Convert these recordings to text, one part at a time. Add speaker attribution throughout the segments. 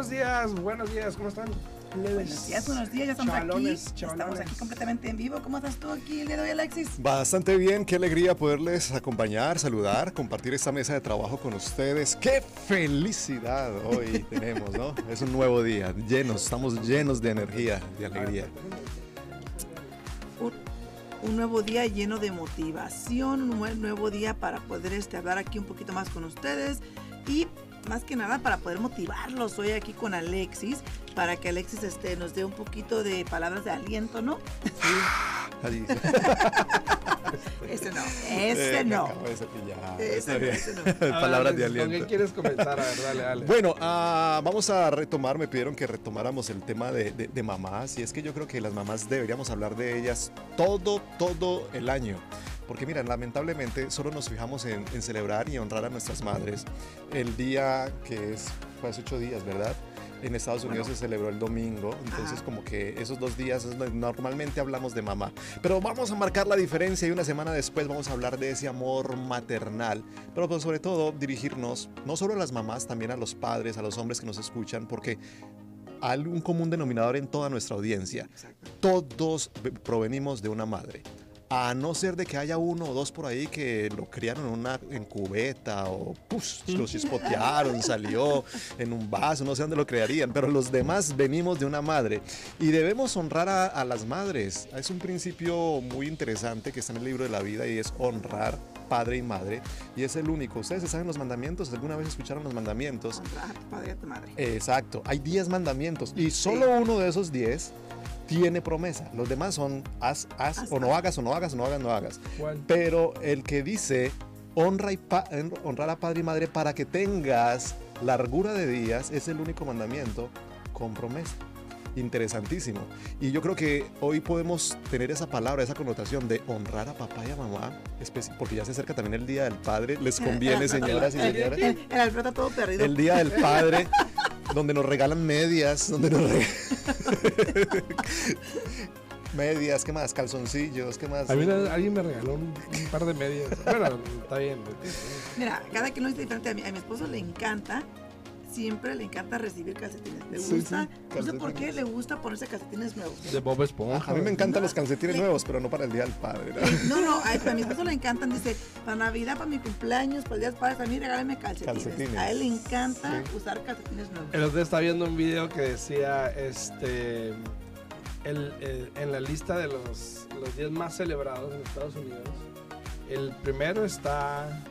Speaker 1: buenos días, buenos días, ¿cómo están?
Speaker 2: Buenos días, buenos días, ya estamos
Speaker 1: Chavalones,
Speaker 2: aquí.
Speaker 1: chavalones.
Speaker 2: Estamos aquí completamente en vivo. ¿Cómo estás tú aquí el día de hoy, Alexis?
Speaker 3: Bastante bien, qué alegría poderles acompañar, saludar, compartir esta mesa de trabajo con ustedes. ¡Qué felicidad hoy tenemos, ¿no? Es un nuevo día, llenos, estamos llenos de energía, de alegría.
Speaker 2: Un, un nuevo día lleno de motivación, un nue- nuevo día para poder este, hablar aquí un poquito más con ustedes y más que nada para poder motivarlos hoy aquí con Alexis, para que Alexis este, nos dé un poquito de palabras de aliento, ¿no?
Speaker 3: Ahí.
Speaker 2: Ese no, ese
Speaker 3: Eh,
Speaker 2: no.
Speaker 3: de.
Speaker 2: Ese no, ese no.
Speaker 3: Palabras de
Speaker 1: ¿Con qué
Speaker 3: aliento.
Speaker 1: quieres comenzar? A ver, dale, dale.
Speaker 3: Bueno, ah, vamos a retomar, me pidieron que retomáramos el tema de, de- de mamás y es que yo creo que las mamás deberíamos hablar de ellas todo, todo el año. Porque mira, lamentablemente solo nos fijamos en, en celebrar y honrar a nuestras madres el día que es, fue hace ocho días, ¿verdad? En Estados Unidos
Speaker 2: Bueno.
Speaker 3: se celebró el domingo, entonces
Speaker 2: Ajá.
Speaker 3: como que esos dos días normalmente hablamos de mamá. Pero vamos a marcar la diferencia y una semana después vamos a hablar de ese amor maternal. Pero pues, sobre todo dirigirnos no solo a las mamás, también a los padres, a los hombres que nos escuchan, porque hay un común denominador en toda nuestra audiencia.
Speaker 2: Exacto.
Speaker 3: Todos ve- provenimos de una madre. A no ser de que haya uno o dos por ahí que lo criaron en una en cubeta o pus, lo chispotearon, salió en un vaso, no sé dónde lo crearían, pero los demás venimos de una madre y debemos honrar a, a las madres. Es un principio muy interesante que está en el libro de la vida y es honrar padre y madre y es el único. ¿Ustedes saben los mandamientos? ¿Alguna vez escucharon los mandamientos?
Speaker 2: Honrar a tu padre y a tu madre.
Speaker 3: Exacto, hay 10 mandamientos y solo uno de esos 10 tiene promesa. Los demás son haz, haz,
Speaker 2: Haz,
Speaker 3: o no hagas, o no hagas, o no hagas, no hagas.
Speaker 1: ¿Cuál?
Speaker 3: Pero el que dice honra y pa- honrar a padre y madre para que tengas largura de días es el único mandamiento con promesa. Interesantísimo. Y yo creo que hoy podemos tener esa palabra, esa connotación de honrar a papá y a mamá, porque ya se acerca también el Día del Padre. Les conviene, señoras y
Speaker 2: El,
Speaker 3: señores.
Speaker 2: el, el todo perdido.
Speaker 3: El Día del Padre, donde nos regalan medias, donde nos regalan... medias, ¿qué más? Calzoncillos, ¿qué más?
Speaker 1: A mí alguien me regaló un, un par de medias. Bueno, está bien.
Speaker 2: Mira, cada quien lo dice diferente. A mi, a mi esposo le encanta, siempre le encanta recibir calcetines. Le
Speaker 3: Sí,
Speaker 2: gusta,
Speaker 3: sí,
Speaker 2: no sé por qué le gusta ponerse calcetines nuevos.
Speaker 1: De Bob Esponja.
Speaker 3: A mí me encantan los calcetines
Speaker 2: Le-
Speaker 3: nuevos, pero no para el Día del Padre. ¿no?
Speaker 2: No, no, a, a mi esposo le encantan, dice, para Navidad, para mi cumpleaños, para el Día de los Padres, a mí regálame calcetines.
Speaker 3: Calcetines.
Speaker 2: A él le encanta
Speaker 3: Sí.
Speaker 2: usar calcetines nuevos.
Speaker 1: El otro día estaba viendo un video que decía, este, el- el- en la lista de los, los días más celebrados en Estados Unidos, el primero está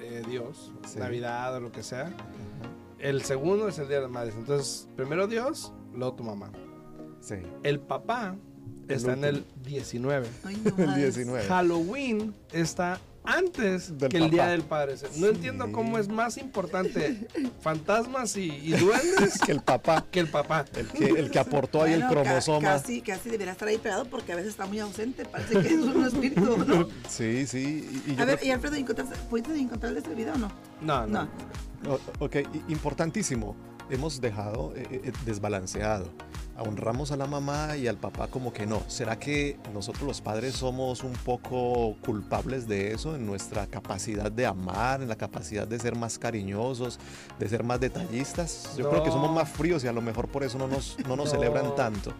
Speaker 1: eh, Dios,
Speaker 3: Sí.
Speaker 1: Navidad o lo que sea. El segundo es el Día de las Madres. Entonces, primero Dios, luego tu mamá.
Speaker 3: Sí,
Speaker 1: El papá
Speaker 3: El
Speaker 1: está en el
Speaker 3: último.
Speaker 1: 19.
Speaker 2: Ay, no
Speaker 3: el
Speaker 2: más.
Speaker 3: 19.
Speaker 1: Halloween está antes
Speaker 3: Del
Speaker 1: que el Día del Padre. No
Speaker 3: Sí.
Speaker 1: entiendo cómo es más importante fantasmas y, y duendes
Speaker 3: Que el papá,
Speaker 1: que el papá.
Speaker 3: el que, el que aportó ahí el
Speaker 2: Bueno, ca-
Speaker 3: cromosoma.
Speaker 2: Casi, casi debería estar ahí pegado porque a veces está muy ausente. Parece que es un espíritu, ¿no?
Speaker 3: Sí, sí. Y, y
Speaker 2: A ver,
Speaker 3: creo-
Speaker 2: y Alfredo, ¿encontraste- ¿pudiste encontrar este video o no?
Speaker 1: No, no.
Speaker 2: No.
Speaker 3: Ok, importantísimo. Hemos dejado eh, eh, desbalanceado. Honramos a la mamá y al papá como que no. ¿Será que nosotros los padres somos un poco culpables de eso en nuestra capacidad de amar, en la capacidad de ser más cariñosos, de ser más detallistas? Yo creo que somos más fríos y a lo mejor por eso no nos, no nos
Speaker 1: No.
Speaker 3: celebran tanto.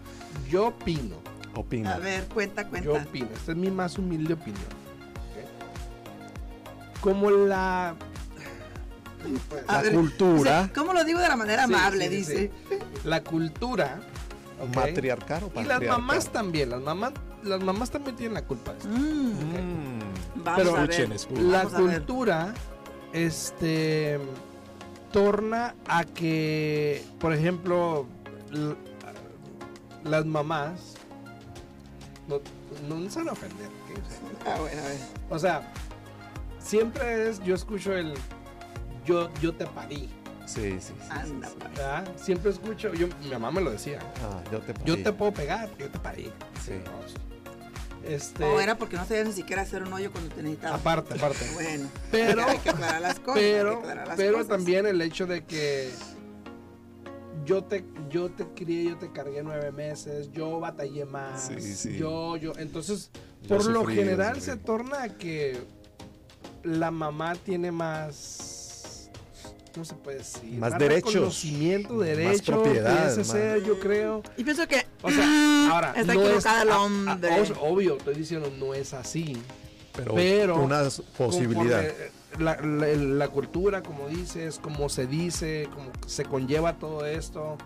Speaker 1: Yo opino.
Speaker 3: Opina.
Speaker 2: A ver, cuenta, cuenta.
Speaker 1: Yo opino. Esta es mi más humilde opinión. Como la. Pues,
Speaker 3: La
Speaker 2: ver,
Speaker 3: cultura.
Speaker 2: o sea, ¿Cómo lo digo de la manera amable?
Speaker 1: sí, sí,
Speaker 2: dice.
Speaker 1: La cultura. ¿ok?
Speaker 3: Matriarcal o
Speaker 1: Y las mamás también. Las mamás, las mamás también tienen la culpa de esto.
Speaker 2: Mm,
Speaker 3: Mm.
Speaker 2: vamos
Speaker 1: Pero
Speaker 2: a ver.
Speaker 3: escuchen, escuchen.
Speaker 1: La
Speaker 2: Vamos a ver.
Speaker 1: cultura, este, torna a que, por ejemplo, las mamás no, no se van a ofender.
Speaker 2: Ah, bueno, a ver.
Speaker 1: O sea, siempre es, yo escucho el, yo, yo te parí.
Speaker 3: Sí, sí, sí,
Speaker 2: Anda,
Speaker 3: sí.
Speaker 2: pues.
Speaker 1: ¿verdad? Siempre escucho, yo, mi mamá me lo decía.
Speaker 3: Ah, yo te
Speaker 1: Yo
Speaker 3: parí.
Speaker 1: te puedo pegar, yo te parí.
Speaker 3: Sí.
Speaker 1: Este,
Speaker 2: O era porque no sabías ni siquiera hacer un hoyo cuando te necesitaba.
Speaker 1: aparte, aparte.
Speaker 2: Bueno,
Speaker 1: Pero,
Speaker 2: hay que aclarar las cosas.
Speaker 1: pero,
Speaker 2: las
Speaker 1: pero
Speaker 2: cosas.
Speaker 1: también el hecho de que yo te, yo te crié, yo te cargué nueve meses, yo batallé más,
Speaker 3: Sí, sí.
Speaker 1: yo, yo, entonces,
Speaker 3: Yo
Speaker 1: por lo
Speaker 3: sufrí, yo
Speaker 1: general se torna a que la mamá tiene más, ¿cómo se puede decir?
Speaker 3: Más derechos.
Speaker 1: Reconocimiento,
Speaker 3: Más
Speaker 1: derecho,
Speaker 3: propiedad, más-
Speaker 1: sea, yo creo.
Speaker 2: Y pienso que
Speaker 1: O sea, ahora,
Speaker 2: está
Speaker 1: no es,
Speaker 2: equivocada el
Speaker 1: a- a-
Speaker 2: hombre.
Speaker 1: obvio, estoy diciendo, no es así.
Speaker 3: Pero,
Speaker 1: Pero,
Speaker 3: una posibilidad.
Speaker 1: La, la- la cultura, como dices, como se dice, como se conlleva todo esto.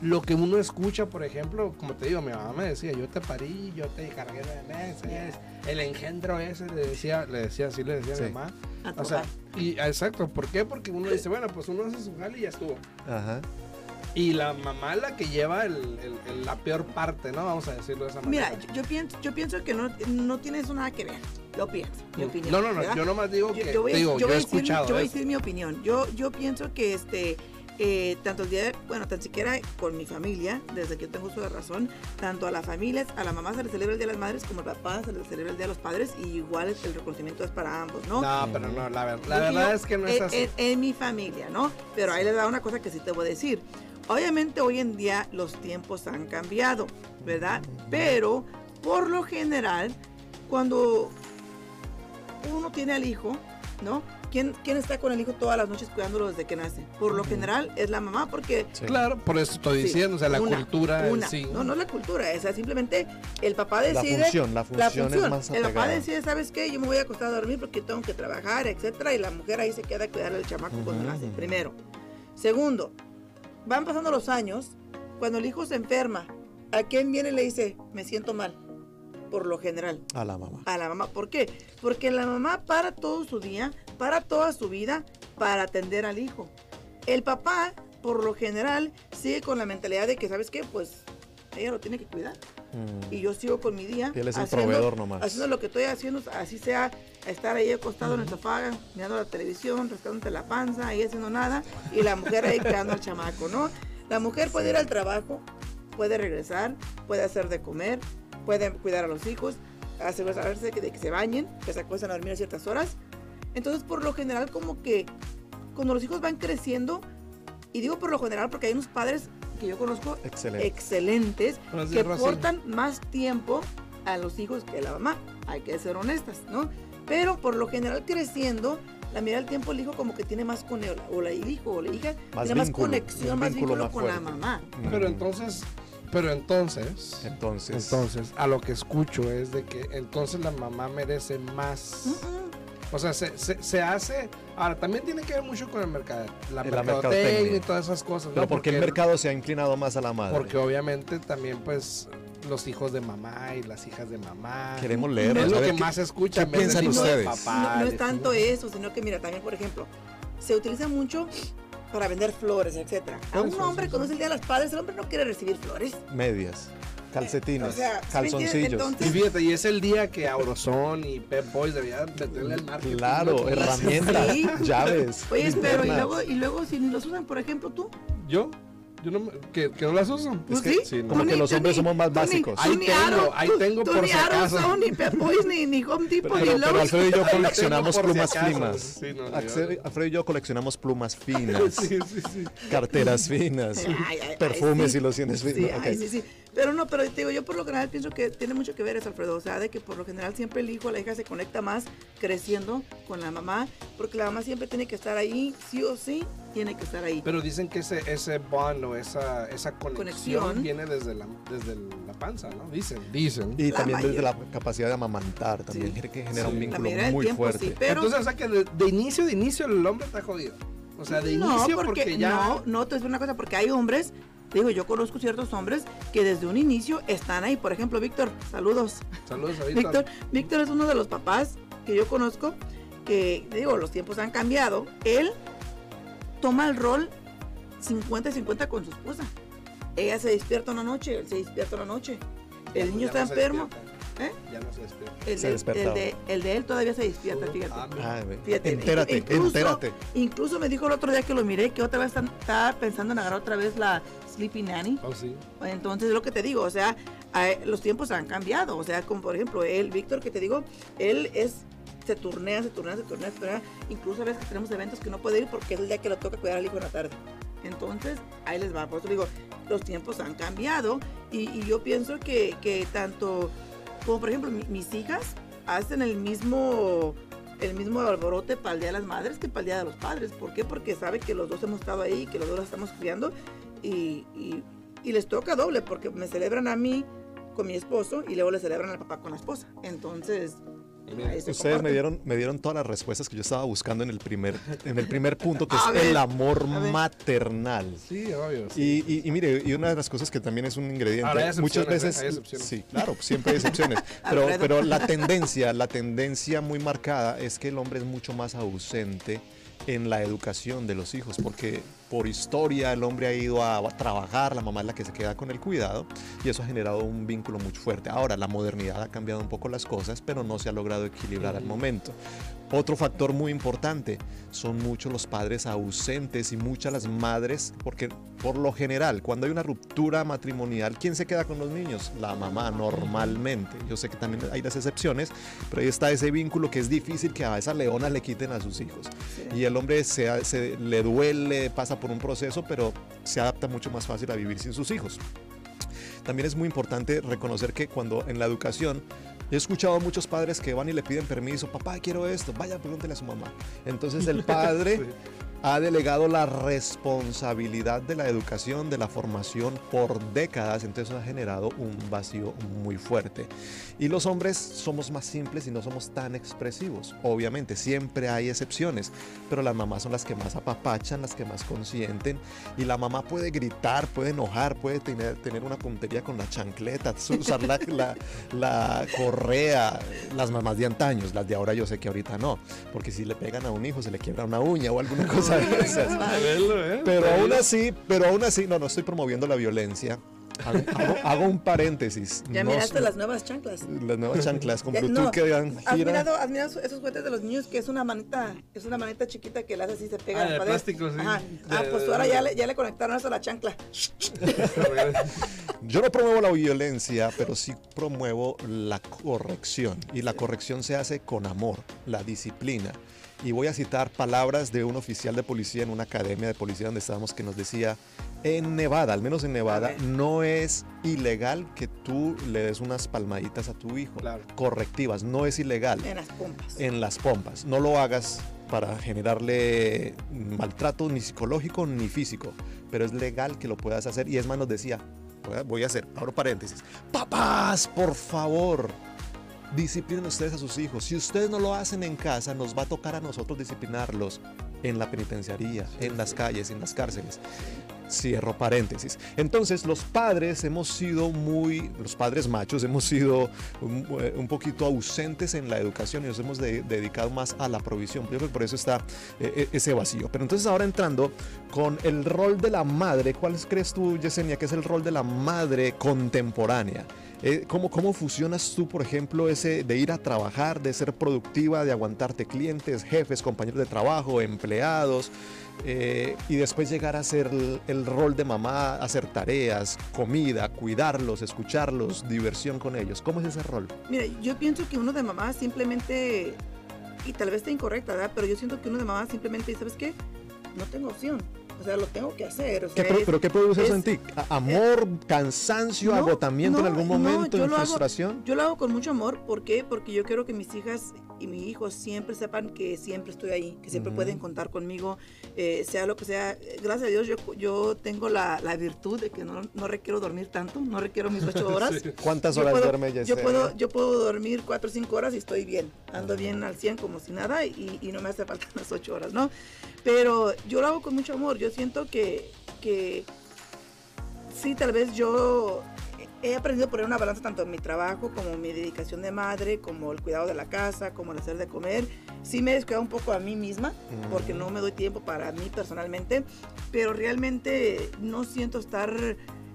Speaker 1: Lo que uno escucha, por ejemplo, como te digo, mi mamá me decía, yo te parí, yo te cargué nueve meses, el engendro ese, le decía, le decía así, le decía a
Speaker 3: Sí.
Speaker 1: mi mamá.
Speaker 2: A
Speaker 1: O sea, y exacto, ¿por qué? Porque uno dice, bueno, pues uno hace su jale y ya estuvo.
Speaker 3: Ajá.
Speaker 1: Y la mamá la que lleva el- el- el- la peor parte, ¿no? Vamos a decirlo de esa manera.
Speaker 2: Mira, yo, yo pienso, yo pienso que no, no tiene eso nada que ver. Yo pienso, mi opinión.
Speaker 1: no, no, no,
Speaker 2: ¿verdad?
Speaker 1: yo nomás digo
Speaker 2: Yo-
Speaker 1: que,
Speaker 2: yo voy
Speaker 1: digo,
Speaker 2: yo
Speaker 1: yo,
Speaker 2: voy
Speaker 1: he
Speaker 2: a decir
Speaker 1: escuchado
Speaker 2: Yo voy a decir mi opinión. Yo, yo pienso que este, eh, tanto el día, de- bueno, tan siquiera con mi familia, desde que yo tengo uso de razón, tanto a las familias, a la mamá se le celebra el Día de las Madres, como al papá se le celebra el Día de los Padres, y igual el reconocimiento es para ambos, ¿no?
Speaker 1: No, pero no, la, ver- la verdad
Speaker 2: yo,
Speaker 1: es que no es
Speaker 2: en,
Speaker 1: así.
Speaker 2: en- en mi familia, ¿no? Pero ahí les da una cosa que sí te voy a decir. Obviamente hoy en día los tiempos han cambiado, ¿verdad? Pero por lo general, cuando uno tiene al hijo, ¿no? ¿Quién, quién está con el hijo todas las noches cuidándolo desde que nace? Por lo general es la mamá porque
Speaker 3: Sí.
Speaker 1: Claro, por eso estoy
Speaker 2: Sí,
Speaker 1: diciendo, o sea, la
Speaker 2: una,
Speaker 1: cultura en
Speaker 2: una.
Speaker 1: sí.
Speaker 2: No, no la cultura, o sea, simplemente el papá
Speaker 3: La
Speaker 2: decide.
Speaker 3: función, la función, es más
Speaker 2: El papá decide, ¿sabes qué? Yo me voy a acostar a dormir porque tengo que trabajar, etcétera, y la mujer ahí se queda a cuidar al chamaco cuando
Speaker 3: Ujú.
Speaker 2: nace. Primero. Segundo, van pasando los años, cuando el hijo se enferma, ¿a quién viene y le dice, me siento mal? Por lo general
Speaker 3: A la mamá.
Speaker 2: a la mamá. ¿Por qué? Porque la mamá para todo su día, para toda su vida, para atender al hijo. El papá, por lo general, sigue con la mentalidad de que, ¿sabes qué? Pues ella lo tiene que cuidar.
Speaker 3: Mm.
Speaker 2: Y yo sigo con mi día.
Speaker 3: Él es el proveedor nomás.
Speaker 2: Haciendo lo que estoy haciendo, así sea estar ahí acostado en el sofá, mirando la televisión, rascándote la panza, ahí haciendo nada, y la mujer ahí cuidando al chamaco, ¿no? La mujer puede ir al trabajo, puede regresar, puede hacer de comer, puede cuidar a los hijos, asegurarse de que se bañen, que se acuesten a dormir a ciertas horas. Entonces, por lo general, como que cuando los hijos van creciendo, y digo por lo general porque hay unos padres que yo conozco
Speaker 3: Excelente.
Speaker 2: excelentes que
Speaker 1: Rosy.
Speaker 2: portan más tiempo a los hijos que la mamá. Hay que ser honestas, ¿no? Pero por lo general creciendo, la mitad del tiempo el hijo como que tiene más con el, o la, el hijo o la hija,
Speaker 3: Más
Speaker 2: tiene más conexión, más
Speaker 3: vínculo
Speaker 2: vínculo
Speaker 3: más
Speaker 2: con la mamá.
Speaker 1: Pero entonces, pero entonces,
Speaker 3: Entonces.
Speaker 1: entonces, a lo que escucho es de que entonces la mamá merece más. O sea, se, se, se hace. Ahora, también tiene que ver mucho con el mercado, la
Speaker 3: la
Speaker 1: mercadotecnia y todas esas cosas.
Speaker 3: Pero
Speaker 1: ¿no?
Speaker 3: porque el mercado se ha inclinado más a la madre.
Speaker 1: Porque obviamente también, pues, los hijos de mamá y las hijas de mamá.
Speaker 3: Queremos leer.
Speaker 1: es lo que
Speaker 3: qué-
Speaker 1: más se escucha.
Speaker 3: qué piensan ustedes?
Speaker 2: no, no es tanto eso, sino que mira, también por ejemplo, se utiliza mucho para vender flores, etcétera. A un hombre es el día de las padres, el hombre no quiere recibir flores.
Speaker 3: Medias, calcetines, calzoncillos.
Speaker 2: Entonces-
Speaker 1: Y fíjate, y es el día que Aurozón y Pep Boys deberían meterle al marketing.
Speaker 3: Claro,
Speaker 1: ¿no?
Speaker 3: herramientas,
Speaker 2: Sí.
Speaker 3: llaves.
Speaker 2: Oye, pero y luego, y luego si los usan, por ejemplo, tú.
Speaker 1: ¿Yo? ¿Yo no me- que, que no las uso?
Speaker 2: ¿Tú
Speaker 3: que
Speaker 2: sí?
Speaker 1: sí, no.
Speaker 3: Como que
Speaker 2: ni-
Speaker 3: los hombres
Speaker 2: ni-
Speaker 3: somos más básicos.
Speaker 1: Ahí
Speaker 2: ni
Speaker 1: tengo,
Speaker 2: Aro-
Speaker 1: ahí tengo
Speaker 2: tú
Speaker 1: por
Speaker 2: ni
Speaker 1: si acaso.
Speaker 2: Ni Pep Boys, ni, ni Home Depot,
Speaker 3: Pero,
Speaker 2: ni
Speaker 3: pero. Alfredo y yo coleccionamos plumas finas.
Speaker 1: Sí, no, yo-
Speaker 3: Alfredo y yo coleccionamos plumas finas,
Speaker 1: Sí, sí, sí.
Speaker 3: carteras finas,
Speaker 2: Ay, ay, ay,
Speaker 3: perfumes y lociones finas.
Speaker 2: ay,
Speaker 3: Ok.
Speaker 2: sí, sí. Pero no, pero te digo, yo por lo general pienso que tiene mucho que ver eso, Alfredo. O sea, de que por lo general siempre el hijo o la hija se conecta más creciendo con la mamá, porque la mamá siempre tiene que estar ahí, sí o sí, tiene que estar ahí.
Speaker 1: Pero dicen que ese, ese bond o esa, esa conexión,
Speaker 2: Conexión.
Speaker 1: viene desde la, desde la panza, ¿no? Dicen, dicen.
Speaker 3: Y
Speaker 2: La
Speaker 3: también desde la capacidad de amamantar, también
Speaker 2: Sí.
Speaker 3: que genera
Speaker 1: Sí.
Speaker 3: un vínculo muy
Speaker 2: tiempo,
Speaker 3: fuerte.
Speaker 2: sí, pero...
Speaker 1: Entonces, o sea que de, de inicio, de inicio el hombre está jodido. O sea, de
Speaker 2: no,
Speaker 1: inicio
Speaker 2: porque,
Speaker 1: porque, ya...
Speaker 2: no, no, te decir una cosa, porque hay hombres, digo, yo conozco ciertos hombres que desde un inicio están ahí. Por ejemplo, Víctor, saludos.
Speaker 1: Saludos a Víctor.
Speaker 2: Víctor, Víctor es uno de los papás que yo conozco que, digo, los tiempos han cambiado. Él toma el rol 50 y 50 con su esposa. Ella se despierta una noche, él se despierta una noche. El niño
Speaker 1: ya
Speaker 2: está
Speaker 1: no
Speaker 2: enfermo. ¿Eh?
Speaker 1: Ya no se despierta.
Speaker 2: El
Speaker 3: Se
Speaker 2: de,
Speaker 3: despertaba.
Speaker 2: el, de, el de él todavía se despierta, fíjate.
Speaker 1: Ah.
Speaker 2: Fíjate,
Speaker 3: entérate,
Speaker 2: incluso-
Speaker 3: entérate.
Speaker 2: Incluso me dijo el otro día que lo miré que otra vez están- estaba pensando en agarrar otra vez la Sleepy Nanny.
Speaker 1: Oh, sí.
Speaker 2: Entonces, lo que te digo, o sea, los tiempos han cambiado. O sea, como por ejemplo, él, Víctor, que te digo, él es, se turnea, se turnea, se turnea, se turnea. Incluso a veces tenemos eventos que no puede ir porque es el día que le toca cuidar al hijo en la tarde. Entonces, ahí les va. Por eso digo, los tiempos han cambiado. Y, y yo pienso que, que tanto, como por ejemplo, mi- mis hijas hacen el mismo el mismo alborote para el Día de las Madres que para el Día de los Padres. ¿Por qué? Porque sabe que los dos hemos estado ahí, que los dos las estamos criando y, y- y les toca doble porque me celebran a mí con mi esposo y luego le celebran al papá con la esposa. Entonces,
Speaker 3: Ustedes me dieron, me dieron todas las respuestas que yo estaba buscando en el primer, en el primer punto, que es
Speaker 2: ver,
Speaker 3: el amor maternal.
Speaker 1: Sí, obvio. sí.
Speaker 3: Y, y- y mire, y una de las cosas que también es un ingrediente,
Speaker 1: Ahora hay
Speaker 3: muchas
Speaker 1: ¿eh?
Speaker 3: veces,
Speaker 1: Hay
Speaker 3: sí, claro, siempre hay excepciones, pero, pero la tendencia, la tendencia muy marcada es que el hombre es mucho más ausente en la educación de los hijos, porque por historia el hombre ha ido a trabajar, la mamá es la que se queda con el cuidado y eso ha generado un vínculo muy fuerte. Ahora, la modernidad ha cambiado un poco las cosas, pero no se ha logrado equilibrar al momento. Otro factor muy importante son muchos los padres ausentes y muchas las madres, porque por lo general, cuando hay una ruptura matrimonial, ¿quién se queda con los niños? La mamá, normalmente. Yo sé que también hay las excepciones, pero ahí está ese vínculo que es difícil que a esa leona le quiten a sus hijos. Y el hombre se, se- le duele, pasa por un proceso, pero se adapta mucho más fácil a vivir sin sus hijos. También es muy importante reconocer que cuando en la educación he escuchado a muchos padres que van y le piden permiso, papá, quiero esto, vaya, pregúntele a su mamá. Entonces el padre. Ha delegado la responsabilidad de la educación, de la formación por décadas, entonces ha generado un vacío muy fuerte. Y los hombres somos más simples y no somos tan expresivos. Obviamente, siempre hay excepciones, pero las mamás son las que más apapachan, las que más consienten. Y la mamá puede gritar, puede enojar, puede tener, tener una puntería con la chancleta, usar la, la- la correa. Las mamás de antaños, las de ahora yo sé que ahorita no, porque si le pegan a un hijo se le quiebra una uña o alguna cosa de esas.
Speaker 1: Velo, ¿eh?
Speaker 3: Pero aún así, pero aún así, no, no estoy promoviendo la violencia. Hago, hago- hago un paréntesis.
Speaker 2: Ya
Speaker 3: No
Speaker 2: miraste
Speaker 3: soy-
Speaker 2: las nuevas chanclas.
Speaker 3: las nuevas chanclas con Bluetooth
Speaker 2: no,
Speaker 3: que dan
Speaker 2: ¿Has
Speaker 3: gira.
Speaker 2: mirado, has mirado esos juguetes de los niños que es una manita, es una manita chiquita que le hace así se pega
Speaker 1: Ah, de plástico, sí.
Speaker 2: Ajá. Ah, pues ahora ya le, ya le conectaron eso a la chancla.
Speaker 3: Yo no promuevo la violencia, pero sí promuevo la corrección. Y la corrección se hace con amor, la disciplina. Y voy a citar palabras de un oficial de policía en una academia de policía donde estábamos que nos decía, en Nevada, al menos en Nevada, no es ilegal que tú le des unas palmaditas a tu hijo.
Speaker 1: Claro.
Speaker 3: Correctivas, no es ilegal.
Speaker 2: En las pompas.
Speaker 3: en las pompas. No lo hagas para generarle maltrato ni psicológico ni físico, pero es legal que lo puedas hacer. Y es más, nos decía, voy a, voy a hacer, abro paréntesis, papás, por favor, disciplinen ustedes a sus hijos. Si ustedes no lo hacen en casa, nos va a tocar a nosotros disciplinarlos en la penitenciaría, en las calles, en las cárceles. Cierro paréntesis. Entonces, los padres hemos sido muy, los padres machos hemos sido un, eh, poquito ausentes en la educación y nos hemos de- dedicado más a la provisión. Yo creo que por eso está eh, eh, ese vacío. Pero entonces, ahora entrando con el rol de la madre, ¿cuál crees tú, Yesenia, que es el rol de la madre contemporánea? Eh, ¿cómo, ¿Cómo fusionas tú, por ejemplo, ese de ir a trabajar, de ser productiva, de aguantarte clientes, jefes, compañeros de trabajo, empleados, eh, y después llegar a hacer el, el rol de mamá, hacer tareas, comida, cuidarlos, escucharlos, diversión con ellos? ¿Cómo es ese rol?
Speaker 2: Mira, yo pienso que uno de mamá simplemente, y tal vez esté incorrecta, ¿verdad? Pero yo siento que uno de mamá simplemente, ¿sabes qué? No tengo opción. O sea, lo tengo que hacer. O
Speaker 3: ¿Qué
Speaker 2: sea,
Speaker 3: pro-
Speaker 2: es-
Speaker 3: ¿Pero qué produce eso
Speaker 2: es-
Speaker 3: en ti? ¿A- ¿Amor, cansancio,
Speaker 2: No,
Speaker 3: agotamiento en
Speaker 2: no,
Speaker 3: algún
Speaker 2: no,
Speaker 3: momento,
Speaker 2: yo hago-
Speaker 3: frustración?
Speaker 2: Yo lo hago con mucho amor, ¿por qué? Porque yo quiero que mis hijas y mis hijos siempre sepan que siempre estoy ahí, que siempre pueden contar conmigo, eh, sea lo que sea. Gracias a Dios yo, yo tengo la, la virtud de que no, no requiero dormir tanto, no requiero mis ocho horas.
Speaker 1: Sí.
Speaker 3: ¿Cuántas
Speaker 2: Yo
Speaker 3: horas
Speaker 2: puedo,
Speaker 3: duerme
Speaker 2: yo
Speaker 3: Yesenia?
Speaker 2: puedo, yo puedo dormir cuatro o cinco horas y estoy bien. Ando bien al 100 como si nada y, y no me hace falta las ocho horas, ¿no? Pero yo lo hago con mucho amor. Yo siento que, que sí, tal vez yo he aprendido a poner una balanza tanto en mi trabajo como mi dedicación de madre, como el cuidado de la casa, como el hacer de comer. Sí me he descuidado un poco a mí misma porque no me doy tiempo para mí personalmente, pero realmente no siento estar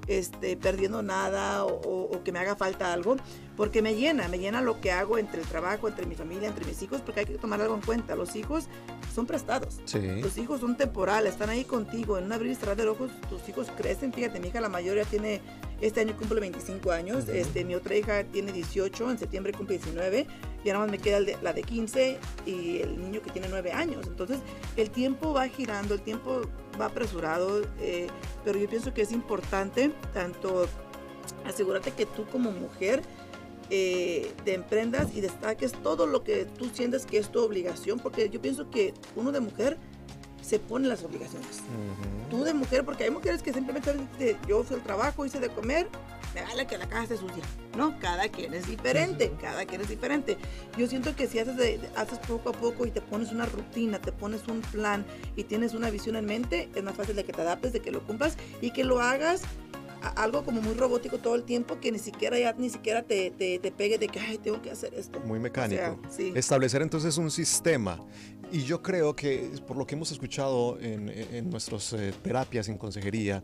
Speaker 2: este, perdiendo nada o, o- o que me haga falta algo, porque me llena, me llena lo que hago entre el trabajo, entre mi familia, entre mis hijos, porque hay que tomar algo en cuenta. Los hijos son prestados.
Speaker 3: Sí.
Speaker 2: Los hijos son temporales, están ahí contigo. En un abrir y cerrar de ojos, tus hijos crecen. Fíjate, mi hija, la mayoría tiene, este año cumple 25 años.
Speaker 3: Ujú.
Speaker 2: este, mi otra hija tiene 18, en septiembre cumple 19. Y nada más me queda de- la de 15 y el niño que tiene 9 años. Entonces, el tiempo va girando, el tiempo va apresurado. eh, pero yo pienso que es importante tanto asegúrate que tú como mujer eh, te emprendas y destaques todo lo que tú sientes que es tu obligación, porque yo pienso que uno de mujer se pone las obligaciones.
Speaker 3: Ujú.
Speaker 2: Tú de mujer, porque hay mujeres que simplemente dicen, yo hice el trabajo, hice de comer, me vale que la casa esté sucia. No, cada quien es diferente, cada quien es diferente. Yo siento que si haces, de- haces poco a poco y te pones una rutina, te pones un plan y tienes una visión en mente, es más fácil de que te adaptes, de que lo cumplas y que lo hagas algo como muy robótico todo el tiempo que ni siquiera ya ni siquiera te, te, te pegue de que ay tengo que hacer esto
Speaker 3: Muy mecánico.
Speaker 2: O sea, sí.
Speaker 3: Establecer entonces un sistema. Y yo creo que por lo que hemos escuchado en, en nuestras eh, terapias en consejería,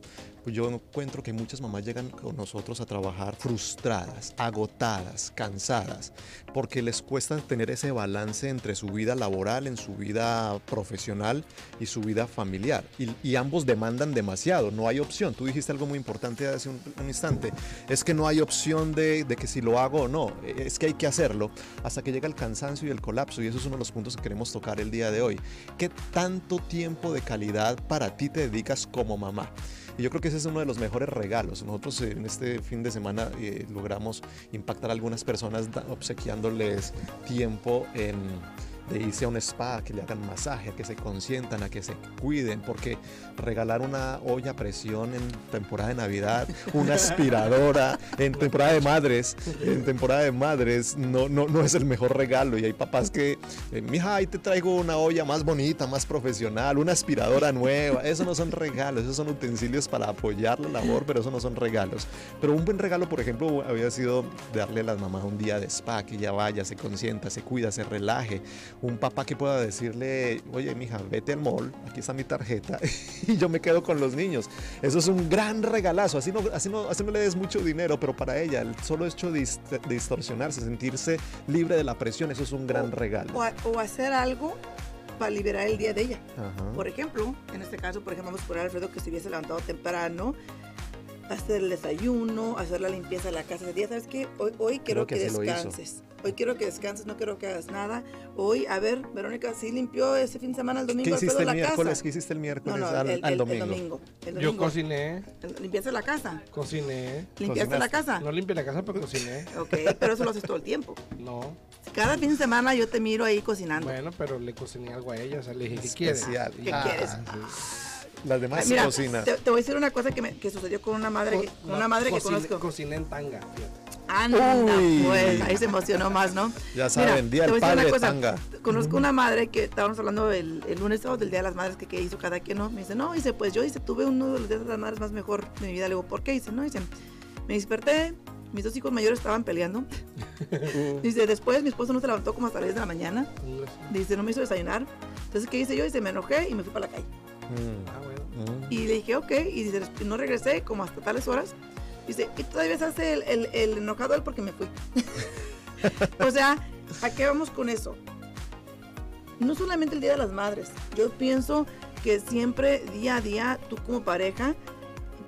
Speaker 3: yo encuentro que muchas mamás llegan con nosotros a trabajar frustradas, agotadas, cansadas, porque les cuesta tener ese balance entre su vida laboral, en su vida profesional y su vida familiar. Y, y ambos demandan demasiado, no hay opción. Tú dijiste algo muy importante hace un, un instante, es que no hay opción de, de que si lo hago o no, es que hay que hacerlo hasta que llega el cansancio y el colapso, y eso es uno de los puntos que queremos tocar el día de hoy. ¿Qué tanto tiempo de calidad para ti te dedicas como mamá? Y yo creo que ese es uno de los mejores regalos. Nosotros eh, en este fin de semana eh, logramos impactar a algunas personas obsequiándoles tiempo en de irse a un spa, que le hagan masaje, a que se consientan, a que se cuiden, porque regalar una olla a presión en temporada de Navidad, una aspiradora, en temporada de madres, en temporada de madres, no, no, no es el mejor regalo. Y hay papás que, eh, mija, ahí te traigo una olla más bonita, más profesional, una aspiradora nueva. Eso no son regalos, esos son utensilios para apoyar la labor, pero eso no son regalos. Pero un buen regalo, por ejemplo, había sido darle a las mamás un día de spa, que ella vaya, se consienta, se cuida, se relaje. Un papá que pueda decirle, oye, mija, vete al mall, aquí está mi tarjeta, y yo me quedo con los niños. Eso es un gran regalazo. Así no, así no, así no le des mucho dinero, pero para ella, el solo hecho de, dist- de distorsionarse, sentirse libre de la presión, eso es un gran regalo.
Speaker 2: o, a- o hacer algo para liberar el día de ella
Speaker 3: Ajá.
Speaker 2: Por ejemplo, en este caso, por ejemplo, vamos a poner a Alfredo que se hubiese levantado temprano, hacer el desayuno, hacer la limpieza de la casa ese día. ¿Sabes qué? Hoy, hoy quiero
Speaker 3: Creo que
Speaker 2: descanses. Hoy quiero que descanses, no quiero que hagas nada. Hoy, a ver, Verónica, ¿sí limpió ese fin de semana el domingo
Speaker 3: ¿Qué hiciste el
Speaker 2: la
Speaker 3: miércoles?
Speaker 2: casa?
Speaker 3: ¿Qué hiciste el miércoles
Speaker 2: no,
Speaker 3: al,
Speaker 2: el,
Speaker 3: al
Speaker 2: el-
Speaker 3: domingo?
Speaker 2: el domingo. el
Speaker 1: Yo cociné,
Speaker 2: ¿Limpiaste la casa?
Speaker 1: cociné.
Speaker 2: ¿Limpiaste la casa?
Speaker 1: No limpié la casa, pero cociné.
Speaker 2: Ok, pero eso lo haces todo el tiempo.
Speaker 1: No.
Speaker 2: Cada fin de semana yo te miro ahí cocinando.
Speaker 1: Bueno, pero le cociné algo a ella. O sea, le dije, ¿qué quieres?
Speaker 2: ¿Qué
Speaker 1: Ah,
Speaker 2: quieres?
Speaker 1: sí.
Speaker 3: Las demás
Speaker 2: Mira,
Speaker 3: cocinas.
Speaker 2: te, te voy a decir una cosa que, me- que sucedió con una madre,
Speaker 1: Co-
Speaker 2: una madre que conozco.
Speaker 1: Cociné en tanga, fíjate.
Speaker 2: Anda,
Speaker 3: Uy.
Speaker 2: pues, ahí se emocionó más, ¿no?
Speaker 3: Ya saben, día
Speaker 2: te
Speaker 3: del
Speaker 2: voy a decir
Speaker 3: padre
Speaker 2: una cosa.
Speaker 3: tanga.
Speaker 2: Conozco una madre que estábamos hablando el, el lunes o del Día de las Madres que, que hizo cada quien, ¿no? Me dice, no, dice, pues yo dice, tuve uno de los Días de las Madres más mejor de mi vida. Le digo, ¿por qué? Dice, no, dice, me desperté, mis dos hijos mayores estaban peleando. Dice, después mi esposo no se levantó como hasta las 10 de la mañana. Dice, no me hizo desayunar. Entonces, ¿qué hice yo? Dice, me enojé y me fui para la calle.
Speaker 3: Mm,
Speaker 1: Ah, bueno.
Speaker 3: mm.
Speaker 2: Y le dije, ok, y dice, "Después no regresé como hasta tales horas. Dice, y todavía se hace el, el, el enojado él porque me fui. o sea, ¿a qué vamos con eso? No solamente el Día de las Madres, yo pienso que siempre, día a día, tú como pareja,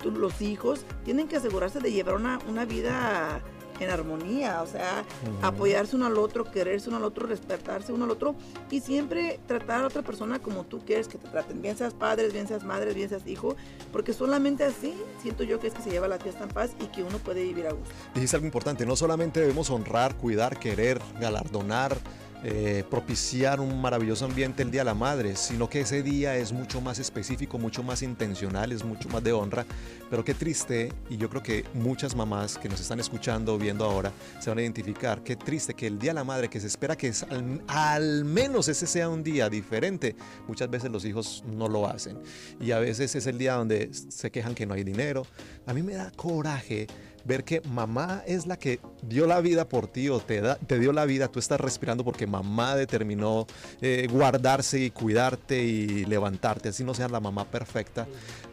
Speaker 2: tú, los hijos, tienen que asegurarse de llevar una, una vida en armonía, o sea, apoyarse uno al otro, quererse uno al otro, respetarse uno al otro y siempre tratar a otra persona como tú quieres que te traten, bien seas padres, bien seas madres, bien seas hijo, porque solamente así siento yo que es que se lleva la fiesta en paz y que uno puede vivir a gusto.
Speaker 3: Dijiste algo importante, no solamente debemos honrar, cuidar, querer, galardonar, eh, propiciar un maravilloso ambiente el Día de la Madre, sino que ese día es mucho más específico, mucho más intencional, es mucho más de honra. Pero qué triste, y yo creo que muchas mamás que nos están escuchando, viendo ahora, se van a identificar, qué triste que el Día de la Madre, que se espera que es al menos ese sea un día diferente, muchas veces los hijos no lo hacen. Y a veces es el día donde se quejan que no hay dinero. A mí me da coraje ver que mamá es la que dio la vida por ti o te, da- te dio la vida, tú estás respirando porque mamá determinó eh, guardarse y cuidarte y levantarte, así no sea la mamá perfecta.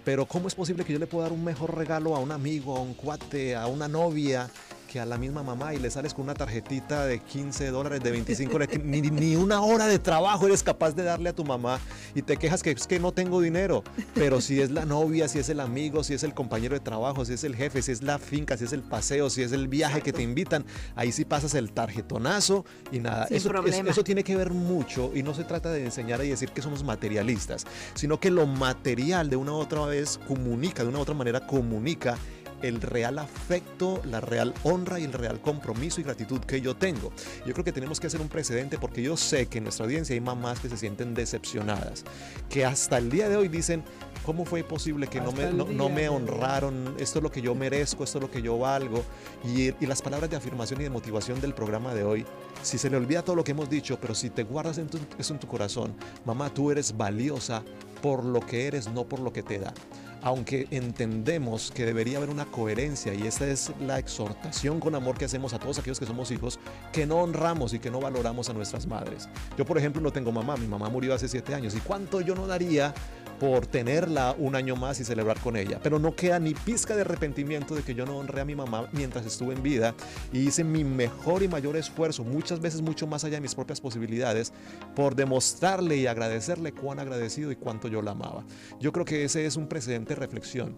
Speaker 3: Pero ¿cómo es posible que yo le pueda dar un mejor regalo a un amigo, a un cuate, a una novia? Que a la misma mamá y le sales con una tarjetita de 15 dólares, de 25 dólares, ni, ni una hora de trabajo eres capaz de darle a tu mamá y te quejas que es que no tengo dinero. Pero si es la novia, si es el amigo, si es el compañero de trabajo, si es el jefe, si es la finca, si es el paseo, si es el viaje que te invitan, ahí sí pasas el tarjetonazo y nada. Eso, eso tiene que ver mucho y no se trata de enseñar y decir que somos materialistas, sino que lo material de una u otra vez comunica, de una u otra manera comunica el real afecto, la real honra y el real compromiso y gratitud que yo tengo. Yo creo que tenemos que hacer un precedente porque yo sé que en nuestra audiencia hay mamás que se sienten decepcionadas, que hasta el día de hoy dicen, ¿cómo fue posible que no me, no, me, honraron? Esto es lo que yo merezco, esto es lo que yo valgo. Y, y, las palabras de afirmación y de motivación del programa de hoy, si se le olvida todo lo que hemos dicho, pero si te guardas en eso en tu corazón, mamá, tú eres valiosa por lo que eres, no por lo que te da aunque entendemos que debería haber una coherencia y esta es la exhortación con amor que hacemos a todos aquellos que somos hijos, que no honramos y que no valoramos a nuestras madres. Yo, por ejemplo, no tengo mamá, mi mamá murió hace siete años y cuánto yo no daría por tenerla un año más y celebrar con ella. Pero no queda ni pizca de arrepentimiento de que yo no honré a mi mamá mientras estuve en vida y hice mi mejor y mayor esfuerzo, muchas veces mucho más allá de mis propias posibilidades, por demostrarle y agradecerle cuán agradecido y cuánto yo la amaba. Yo creo que ese es un precedente de reflexión.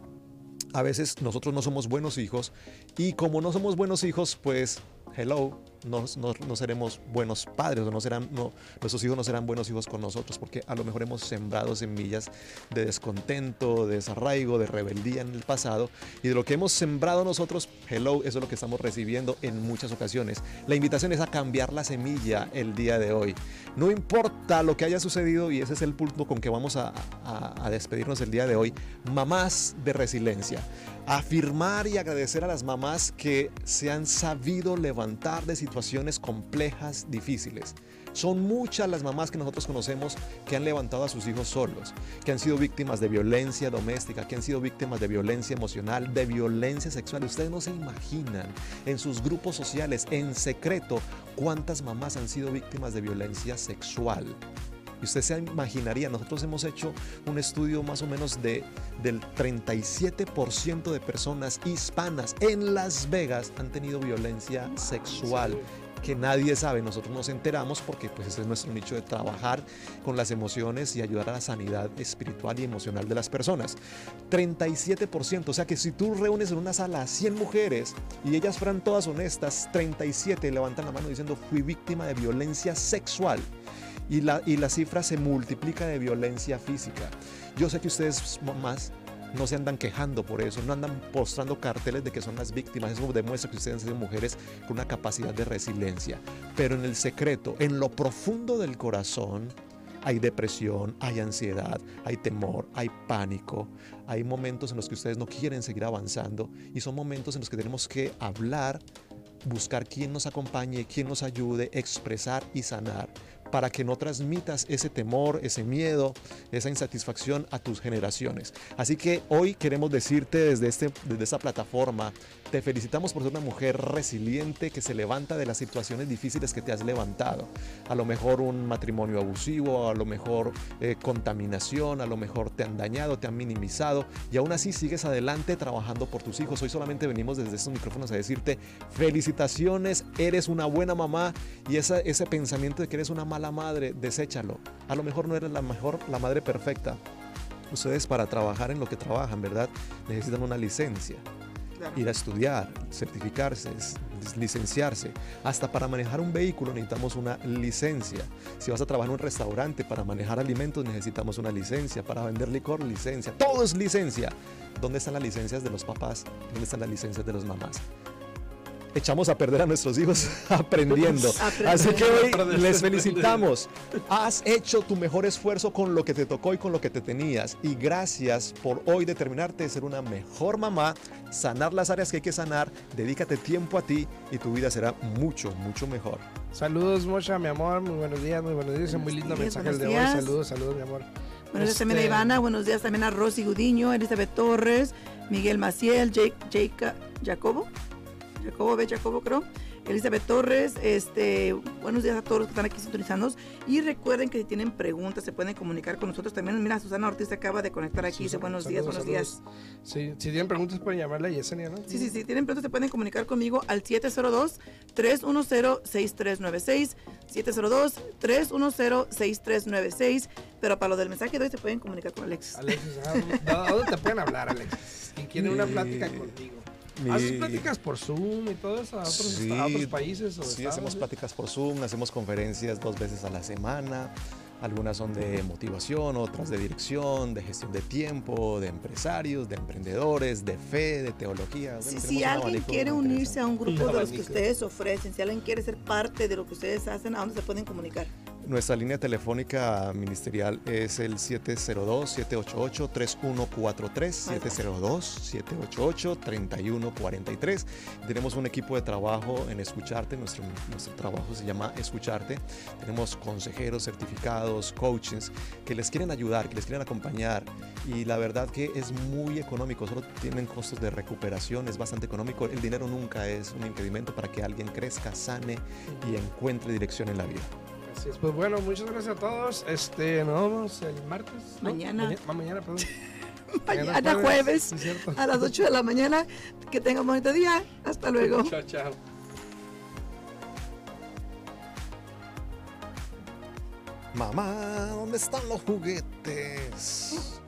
Speaker 3: A veces nosotros no somos buenos hijos y como no somos buenos hijos, pues hello, no, no, seremos buenos padres o no serán, no, nuestros hijos no serán buenos hijos con nosotros porque a lo mejor hemos sembrado semillas de descontento, de desarraigo, de rebeldía en el pasado y de lo que hemos sembrado nosotros, hello, eso es lo que estamos recibiendo en muchas ocasiones. La invitación es a cambiar la semilla el día de hoy. No importa lo que haya sucedido y ese es el punto con que vamos a, a despedirnos el día de hoy, mamás de resiliencia afirmar y agradecer a las mamás que se han sabido levantar de situaciones complejas, difíciles. Son muchas las mamás que nosotros conocemos que han levantado a sus hijos solos, que han sido víctimas de violencia doméstica, que han sido víctimas de violencia emocional, de violencia sexual. Ustedes no se imaginan en sus grupos sociales, en secreto, cuántas mamás han sido víctimas de violencia sexual. Y usted se imaginaría, nosotros hemos hecho un estudio más o menos de, del 37% de personas hispanas en Las Vegas han tenido violencia sexual que nadie sabe, nosotros nos enteramos porque pues ese es nuestro nicho de trabajar con las emociones y ayudar a la sanidad espiritual y emocional de las personas. 37%, o sea que si tú reúnes en una sala a 100 mujeres y ellas fueran todas honestas, 37 levantan la mano diciendo fui víctima de violencia sexual y la, y la cifra se multiplica de violencia física. Yo sé que ustedes más no se andan quejando por eso, no andan postrando carteles de que son las víctimas. Eso demuestra que ustedes son mujeres con una capacidad de resiliencia. Pero en el secreto, en lo profundo del corazón, hay depresión, hay ansiedad, hay temor, hay pánico, hay momentos en los que ustedes no quieren seguir avanzando y son momentos en los que tenemos que hablar, buscar quién nos acompañe, quién nos ayude, expresar y sanar para que no transmitas ese temor, ese miedo, esa insatisfacción a tus generaciones. Así que hoy queremos decirte desde, este, desde esta plataforma, te felicitamos por ser una mujer resiliente que se levanta de las situaciones difíciles que te has levantado. A lo mejor un matrimonio abusivo, a lo mejor eh, contaminación, a lo mejor te han dañado, te han minimizado y aún así sigues adelante trabajando por tus hijos. Hoy solamente venimos desde estos micrófonos a decirte felicitaciones, eres una buena mamá y ese pensamiento de que eres una mala la madre, deséchalo. A lo mejor no eres la mejor, la madre perfecta. Ustedes para trabajar en lo que trabajan, ¿verdad? Necesitan una licencia. Ir a estudiar, certificarse, licenciarse. Hasta para manejar un vehículo necesitamos una licencia. Si vas a trabajar en un restaurante para manejar alimentos necesitamos una licencia. Para vender licor, licencia. Todo es licencia. ¿Dónde están las licencias de los papás? ¿Dónde están las licencias de las mamás? Echamos a perder a nuestros hijos aprendiendo. Así que hoy les felicitamos. Has hecho tu mejor esfuerzo con lo que te tocó y con lo que te tenías. Y gracias por hoy determinarte de ser una mejor mamá, sanar las áreas que hay que sanar, dedícate tiempo a ti y tu vida será mucho, mucho mejor.
Speaker 1: Saludos, Mocha, mi amor. Muy buenos días, muy buenos días. muy lindo mensaje el de hoy. Saludos, saludos, mi amor.
Speaker 2: Buenos días también a este Ivana, buenos días también a Rosy Gudiño, Elizabeth Torres, Miguel Maciel, Jake, Jake Jacobo, Jacobo B. Jacobo, creo. Elizabeth Torres, este, buenos días a todos los que están aquí sintonizando. Y recuerden que si tienen preguntas se pueden comunicar con nosotros también. Mira, Susana Ortiz acaba de conectar aquí. dice buenos días, buenos días.
Speaker 1: Sí, si tienen preguntas pueden llamarle a Yesenia, ¿no?
Speaker 2: Sí, sí, sí, tienen preguntas se pueden comunicar conmigo al 702-310-6396. 702-310-6396. Pero para lo del mensaje de hoy se pueden comunicar con Alexis.
Speaker 1: Alexis, ah, ¿dónde te pueden hablar, Alexis? ¿Quién quiere una plática contigo? ¿Haces pláticas por Zoom y todo eso a otros, países?
Speaker 3: sí, hacemos pláticas por Zoom, hacemos conferencias dos veces a la semana. Algunas son de motivación, otras de dirección, de gestión de tiempo, de empresarios, de emprendedores, de fe, de teología. Bueno,
Speaker 2: Si, si alguien quiere unirse a un grupo de los que ustedes ofrecen, si alguien quiere ser parte de lo que ustedes hacen, ¿a dónde se pueden comunicar?
Speaker 3: Nuestra línea telefónica ministerial es el 702-788-3143, 702-788-3143. Tenemos un equipo de trabajo en Escucharte, nuestro, nuestro trabajo se llama Escucharte. Tenemos consejeros certificados, coaches, que les quieren ayudar, que les quieren acompañar. Y la verdad que es muy económico, solo tienen costos de recuperación, es bastante económico. El dinero nunca es un impedimento para que alguien crezca, sane y encuentre dirección en la vida.
Speaker 1: Así es. Pues bueno, muchas gracias a todos. Este, nos vemos el martes. ¿no?
Speaker 2: Mañana.
Speaker 1: Maña- ma- mañana, perdón.
Speaker 2: Mañana jueves
Speaker 1: Sí,
Speaker 2: a las 8 de la mañana. Que tengan un bonito día. Hasta luego.
Speaker 1: Chao, chao.
Speaker 3: Mamá, ¿dónde están los juguetes?